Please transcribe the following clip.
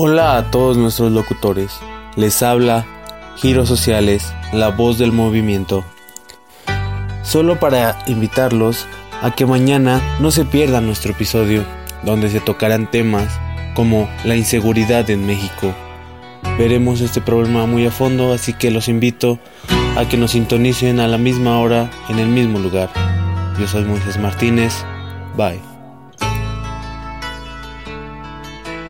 Hola a todos nuestros locutores. Les habla Giros Sociales, la voz del movimiento. Solo para invitarlos a que mañana no se pierdan nuestro episodio, donde se tocarán temas como la inseguridad en México. Veremos este problema muy a fondo, así que los invito a que nos sintonicen a la misma hora en el mismo lugar. Yo soy Moisés Martínez. Bye.